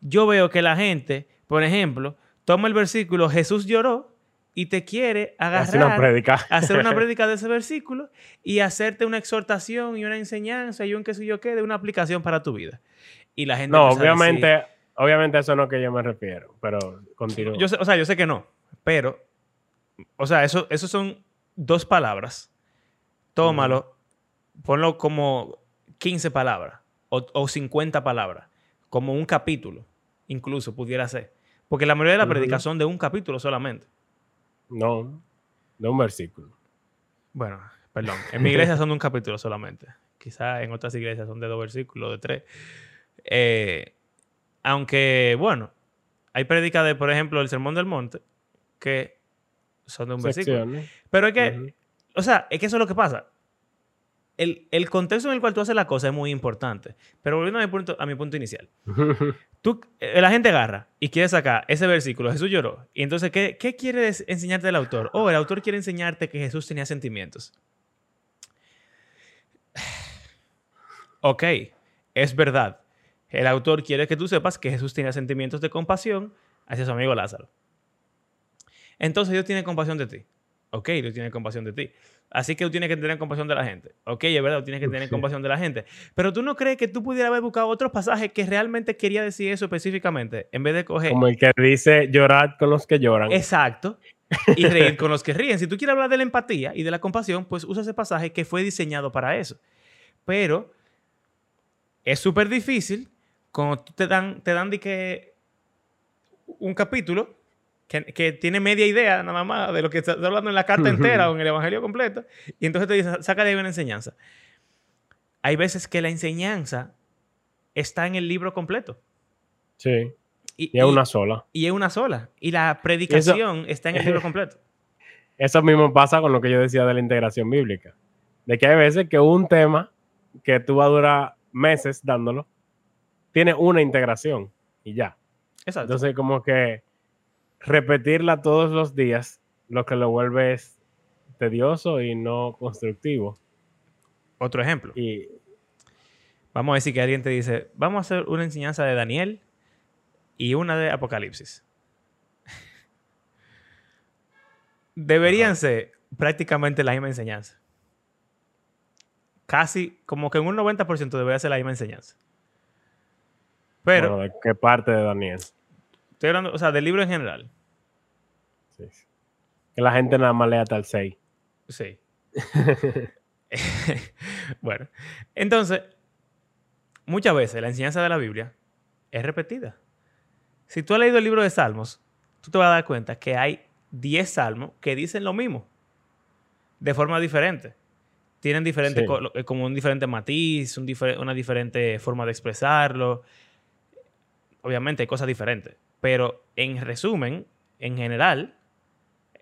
Yo veo que la gente, por ejemplo, toma el versículo Jesús lloró y te quiere una agarrar, prédica. hacer una prédica de ese versículo y hacerte una exhortación y una enseñanza y un qué sé yo qué de una aplicación para tu vida. Y la gente No, a decir- obviamente, obviamente eso no es que yo me refiero, pero continúo. yo sé- o sea, yo sé que no, pero, o sea, eso, eso son dos palabras. Tómalo, ponlo como 15 palabras o, o 50 palabras, como un capítulo, incluso pudiera ser. Porque la mayoría de prédicas son de un capítulo solamente. No, de un versículo. Bueno, perdón, en mi iglesia son de un capítulo solamente. Quizás en otras iglesias son de dos versículos, de tres. Eh, aunque, bueno, hay prédicas de, por ejemplo, el Sermón del Monte, que son de un versículo. Pero es que, Ujú. o sea, es que eso es lo que pasa. El, el contexto en el cual tú haces la cosa es muy importante. Pero volviendo a mi punto, a mi punto inicial. Tú, eh, la gente agarra y quiere sacar ese versículo, Jesús lloró. Y entonces, ¿qué, qué quiere enseñarte el autor? Oh, el autor quiere enseñarte que Jesús tenía sentimientos. Ok, es verdad. El autor quiere que tú sepas que Jesús tenía sentimientos de compasión hacia su amigo Lázaro. Entonces Dios tiene compasión de ti. Ok, Dios tiene compasión de ti. Así que tú tienes que tener compasión de la gente. Ok, es verdad, tú tienes que tener Sí. compasión de la gente. Pero tú no crees que tú pudieras haber buscado otros pasajes que realmente quería decir eso específicamente, en vez de coger. Como el que dice llorad con los que lloran. Exacto. Y reír con los que ríen. Si tú quieres hablar de la empatía y de la compasión, pues usa ese pasaje que fue diseñado para eso. Pero es súper difícil cuando te dan, te dan de que un capítulo que, que tiene media idea nada más de lo que está hablando en la carta entera o en el evangelio completo, y entonces te dice, saca de ahí una enseñanza. Hay veces que la enseñanza está en el libro completo. Sí, Y, y es una sola. y es una sola. Y la predicación está en el libro completo. Eso mismo pasa con lo que yo decía de la integración bíblica. De que hay veces que un tema que tú vas a durar meses dándolo, tiene una integración y ya. Exacto. Entonces, como que repetirla todos los días, lo que lo vuelve es tedioso y no constructivo. Otro ejemplo. Y Vamos a decir que alguien te dice, vamos a hacer una enseñanza de Daniel y una de Apocalipsis. Deberían ser prácticamente la misma enseñanza. Casi, como que en un 90% debería ser la misma enseñanza. Pero, bueno, ¿de qué parte de Daniel? Estoy hablando, o sea, del libro en general. Sí. Que la gente nada más lea hasta el 6. Sí. bueno, entonces, muchas veces la enseñanza de la Biblia es repetida. Si tú has leído el libro de Salmos, tú te vas a dar cuenta que hay 10 salmos que dicen lo mismo, de forma diferente. Tienen diferente, Sí. eh, como un diferente matiz, un difer- una diferente forma de expresarlo. Obviamente hay cosas diferentes, pero en resumen, en general,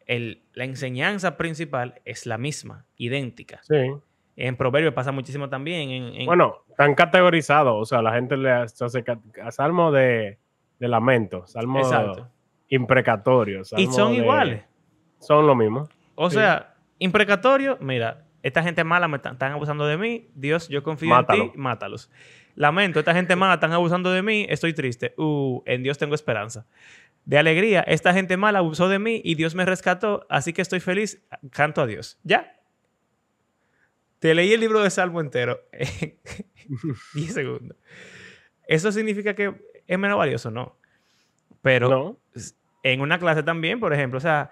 el- la enseñanza principal es la misma, idéntica. Sí. En Proverbios pasa muchísimo también. En, en- Bueno, están categorizados. O sea, la gente le hace salmo de, de lamento, salmo exacto. imprecatorio. Y son de- iguales. Son lo mismo. O Sí. sea, imprecatorio, mira, esta gente mala me están, están abusando de mí, Dios, yo confío Mátalo. en ti, mátalos. Lamento, esta gente mala están abusando de mí, estoy triste. Uh, en Dios tengo esperanza. De alegría, esta gente mala abusó de mí y Dios me rescató, así que estoy feliz, canto a Dios. ¿Ya? Te leí el libro de Salmo entero en 10 segundos. ¿Eso significa que es menos valioso? No. Pero No. en una clase también, por ejemplo, o sea,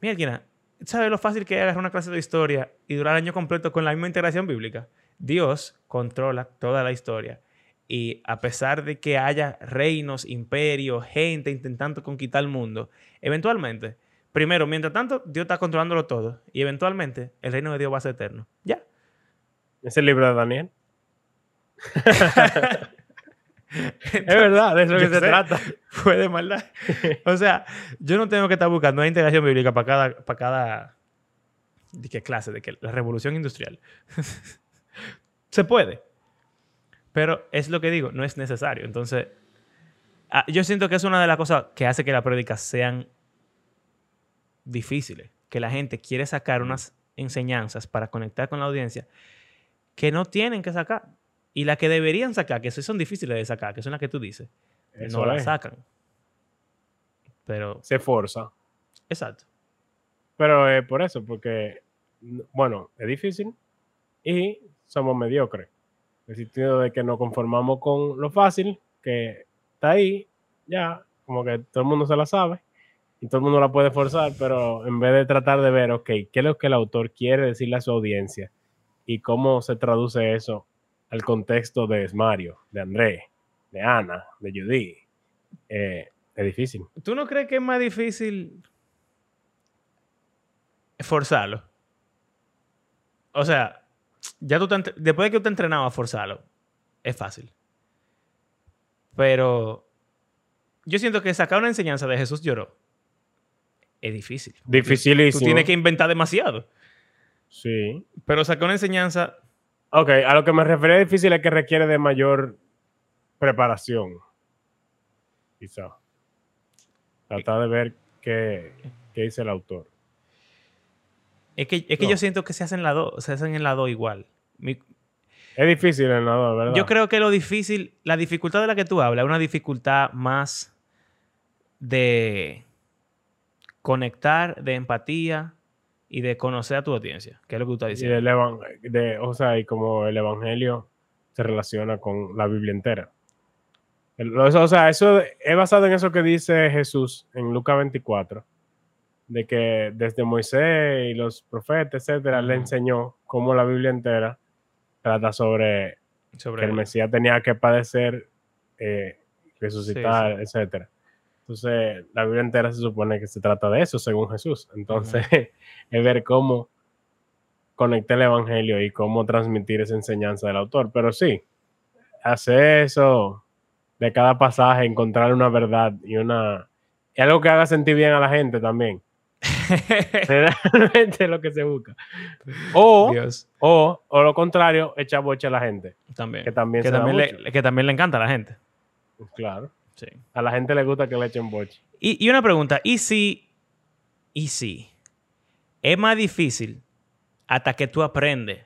mira, ¿sabes lo fácil que es agarrar una clase de historia y durar el año completo con la misma integración bíblica? Dios controla toda la historia. Y a pesar de que haya reinos, imperios, gente intentando conquistar el mundo, eventualmente, primero, mientras tanto, Dios está controlándolo todo. Y eventualmente, el reino de Dios va a ser eterno. Ya. Es el libro de Daniel. es verdad, de eso que se sé. trata. Fue de maldad. O sea, yo no tengo que estar buscando una integración bíblica para cada, para cada ¿de qué clase? De que la revolución industrial. Se puede. Pero es lo que digo, no es necesario. Entonces, ah, yo siento que es una de las cosas que hace que las prédicas sean difíciles. Que la gente quiere sacar unas enseñanzas para conectar con la audiencia que no tienen que sacar. Y las que deberían sacar, que son difíciles de sacar, que son las que tú dices, Eso no las sacan. Pero, Se forza. exacto. Pero es por eso, porque, bueno, es difícil y somos mediocres. En el sentido de que nos conformamos con lo fácil, que está ahí, ya, como que todo el mundo se la sabe y todo el mundo la puede forzar, pero en vez de tratar de ver, ok, qué es lo que el autor quiere decirle a su audiencia y cómo se traduce eso al contexto de Mario, de André, de Ana, de Judy, eh, es difícil. ¿Tú no crees que es más difícil forzarlo? O sea, ya tú te después de que tú te entrenado a forzarlo, es fácil. Pero yo siento que sacar una enseñanza de Jesús lloró es difícil. Tú Dificilísimo. tienes que inventar demasiado. Sí. Pero sacar una enseñanza, Ok, a lo que me refería difícil es que requiere de mayor preparación. Quizá. Tratar de ver qué, qué dice el autor. Es que, es que No. yo siento que se hacen se en las dos igual. Mi- Es difícil en la dos, ¿verdad? Yo creo que lo difícil, la dificultad de la que tú hablas, es una dificultad más de conectar, de empatía y de conocer a tu audiencia, que es lo que tú estás Y diciendo. el evan- de- o sea, y como el evangelio se relaciona con la Biblia entera. El- o sea, eso es basado en eso que dice Jesús en Lucas 24, de que desde Moisés y los profetas, etcétera, le enseñó cómo la Biblia entera trata sobre Sobre que el Mesías tenía que padecer, eh, resucitar, etcétera. Entonces, la Biblia entera se supone que se trata de eso, según Jesús. Entonces, es ver cómo conectar el evangelio y cómo transmitir esa enseñanza del autor. Pero sí, hacer eso de cada pasaje, encontrar una verdad y una. Y algo que haga sentir bien a la gente también. Realmente es lo que se busca. O, o, o lo contrario, echar boche a la gente. también. que también que también, le, que también le encanta a la gente. Claro. Sí. A la gente le gusta que le echen boche. Y, y una pregunta, ¿y si, y si es más difícil hasta que tú aprendes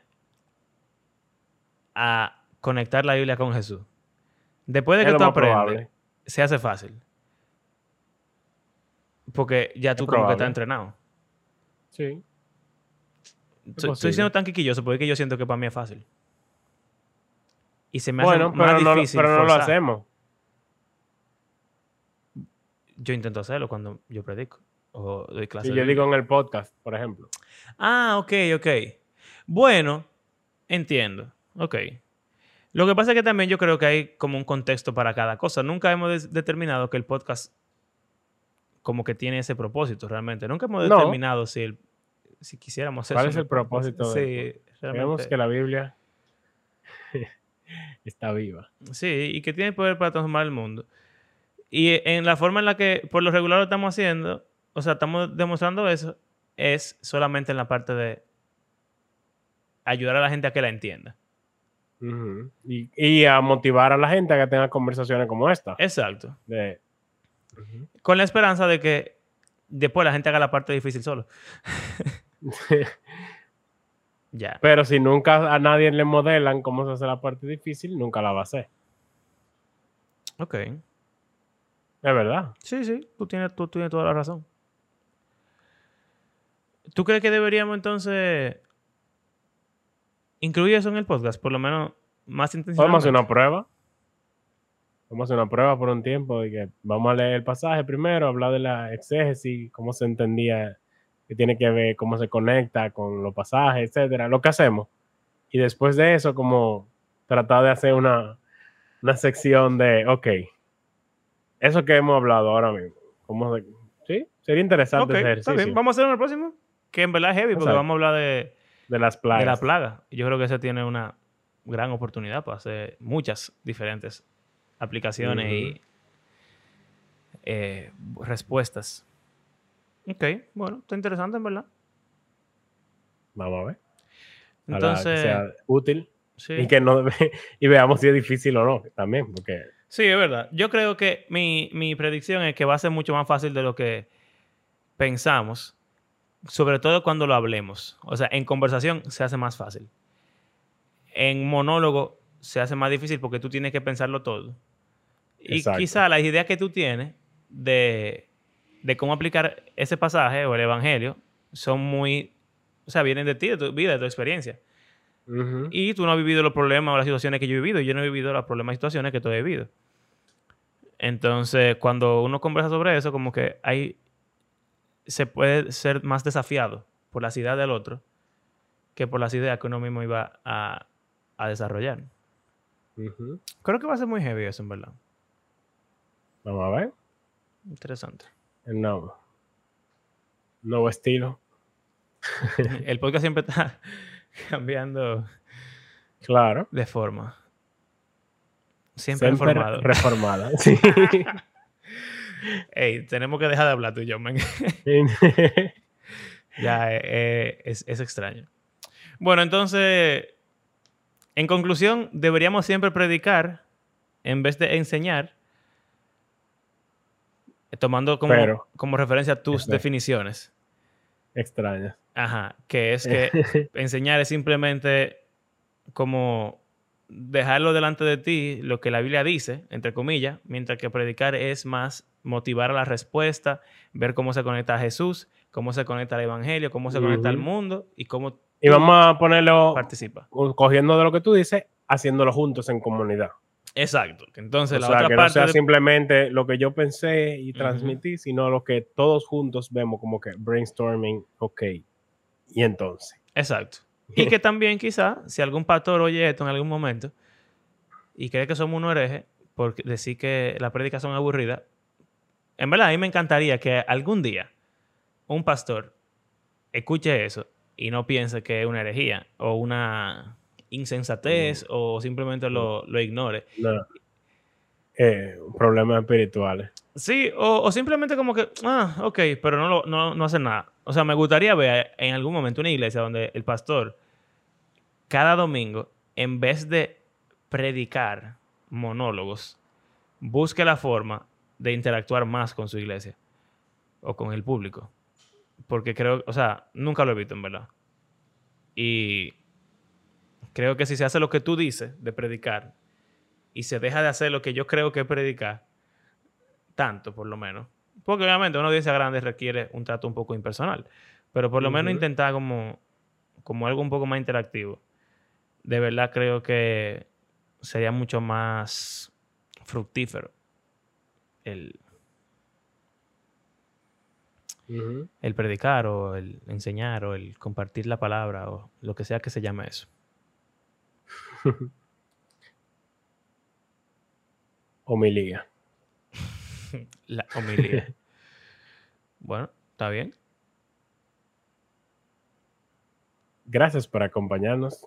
a conectar la Biblia con Jesús? Después de que tú aprendes, probable. se hace fácil. Porque ya tú Es como que estás entrenado. Sí. Estoy- siendo tan quiquilloso porque yo siento que para mí es fácil. Y se me Bueno, hace pero más no, difícil pero no lo hacemos. Yo intento hacerlo cuando yo predico o doy clases. De yo digo en el podcast, por ejemplo. Ah, ok, ok. Bueno, entiendo. Ok. Lo que pasa es que también yo creo que hay como un contexto para cada cosa. Nunca hemos determinado que el podcast como que tiene ese propósito realmente. Nunca hemos No. determinado si, el, si quisiéramos hacer ¿Cuál es el propósito de Sí, Vemos realmente. que la Biblia está viva. Sí, y que tiene poder para transformar el mundo. Y en la forma en la que por lo regular lo estamos haciendo, o sea, estamos demostrando eso, es solamente en la parte de ayudar a la gente a que la entienda. Ujú. y, y a motivar a la gente a que tenga conversaciones como esta. Exacto. De, Con la esperanza de que después la gente haga la parte difícil solo. Ya. Pero si nunca a nadie le modelan cómo se hace la parte difícil, nunca la va a hacer. Ok. Es verdad. Sí, sí, tú tienes, tú tienes toda la razón. ¿Tú crees que deberíamos entonces incluir eso en el podcast? Por lo menos más Podemos intencionalmente. hacer una prueba. Vamos a hacer una prueba por un tiempo de que vamos a leer el pasaje primero, hablar de la exégesis, cómo se entendía que tiene que ver cómo se conecta con los pasajes, etcétera, lo que hacemos. Y después de eso, como tratar de hacer una, una sección de, ok, eso que hemos hablado ahora mismo, ¿cómo se- sí, sería interesante Ok, ese está ejercicio bien. Vamos a hacer en el próximo. Que en verdad es heavy, porque vamos a hablar de, de las de plagas. la plaga. Yo creo que ese tiene una gran oportunidad para hacer muchas diferentes aplicaciones y eh, respuestas. Ok, bueno, está interesante, en verdad. Vamos a ver. Entonces, sea útil sí. y que no y veamos si es difícil o no también, porque Sí, es verdad. Yo creo que mi, mi predicción es que va a ser mucho más fácil de lo que pensamos, sobre todo cuando lo hablemos. O sea, en conversación se hace más fácil. En monólogo se hace más difícil porque tú tienes que pensarlo todo. Y Exacto. quizá las ideas que tú tienes de, de cómo aplicar ese pasaje o el evangelio son muy, o sea, vienen de ti, de tu vida, de tu experiencia. ujú, Y tú no has vivido los problemas o las situaciones que yo he vivido. Y yo no he vivido los problemas y situaciones que tú has vivido. Entonces, cuando uno conversa sobre eso, como que hay. Se puede ser más desafiado por las ideas del otro que por las ideas que uno mismo iba a, a desarrollar. Creo que va a ser muy heavy eso, en verdad. Vamos a ver. Interesante. El nuevo, nuevo estilo. El podcast siempre está cambiando Claro. de forma. Siempre, Siempre informado. reformada. Sí. Ey, tenemos que dejar de hablar tú y yo, man. Ya eh, eh, es, es extraño. Bueno, entonces, en conclusión, deberíamos siempre predicar en vez de enseñar, eh, tomando como, Pero- como referencia tus definiciones. Extraña. Ajá, que es que enseñar es simplemente como dejarlo delante de ti, lo que la Biblia dice, entre comillas, mientras que predicar es más motivar a la respuesta, ver cómo se conecta a Jesús, cómo se conecta al Evangelio, cómo se conecta al mundo y cómo Y vamos a ponerlo, participa. cogiendo de lo que tú dices, haciéndolo juntos en comunidad. Exacto. Entonces, o la sea, otra que no parte sea de- simplemente lo que yo pensé y transmití, sino lo que todos juntos vemos como que brainstorming, ok. Y entonces. Exacto. Y que también quizá, si algún pastor oye esto en algún momento y cree que somos unos herejes por decir que las prédicas son aburridas, en verdad a mí me encantaría que algún día un pastor escuche eso y no piense que es una herejía o una insensatez o simplemente lo, lo ignore. No. Eh, problemas espirituales. Sí, o, o simplemente como que, ah, ok, pero no, lo- no, no hace nada. O sea, me gustaría ver en algún momento una iglesia donde el pastor, cada domingo, en vez de predicar monólogos, busque la forma de interactuar más con su iglesia o con el público. Porque creo, o sea, nunca lo he visto en verdad. Y creo que si se hace lo que tú dices de predicar y se deja de hacer lo que yo creo que es predicar, tanto por lo menos, porque obviamente una audiencia grande requiere un trato un poco impersonal, pero por lo menos intentar como, como algo un poco más interactivo. De verdad creo que sería mucho más fructífero el, El predicar o el enseñar o el compartir la palabra o lo que sea que se llame eso. Homilía. La homilía. bueno, está bien. Gracias por acompañarnos.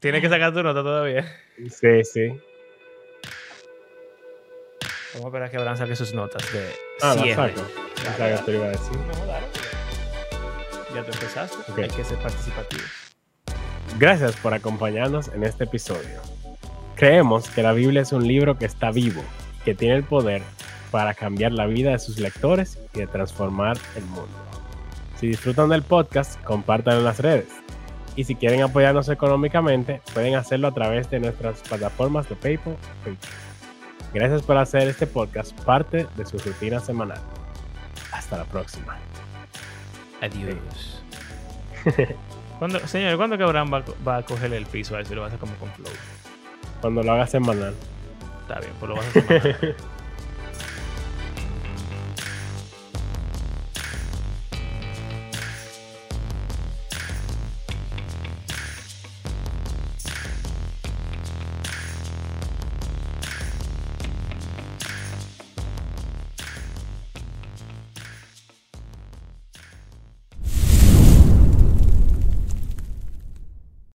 Tienes que sacar tu nota todavía. sí, sí. Vamos a esperar a que Abraham saque sus notas de Ah, la cierre. saco. Esa que te iba a decir. No, dale. Ya te empezaste. Ok. Hay que ser participativo. Gracias por acompañarnos en este episodio. Creemos que la Biblia es un libro que está vivo, que tiene el poder para cambiar la vida de sus lectores y de transformar el mundo. Si disfrutan del podcast, compártanlo en las redes. Y si quieren apoyarnos económicamente, pueden hacerlo a través de nuestras plataformas de PayPal o Patreon. Gracias por hacer este podcast parte de su rutina semanal. Hasta la próxima. Adiós. ¿Cuándo, señor, ¿cuándo que Abraham va, va a cogerle el piso a eso y lo va a hacer como con flow? Cuando lo hagas semanal. Está bien, pues lo vas a hacer. mañana.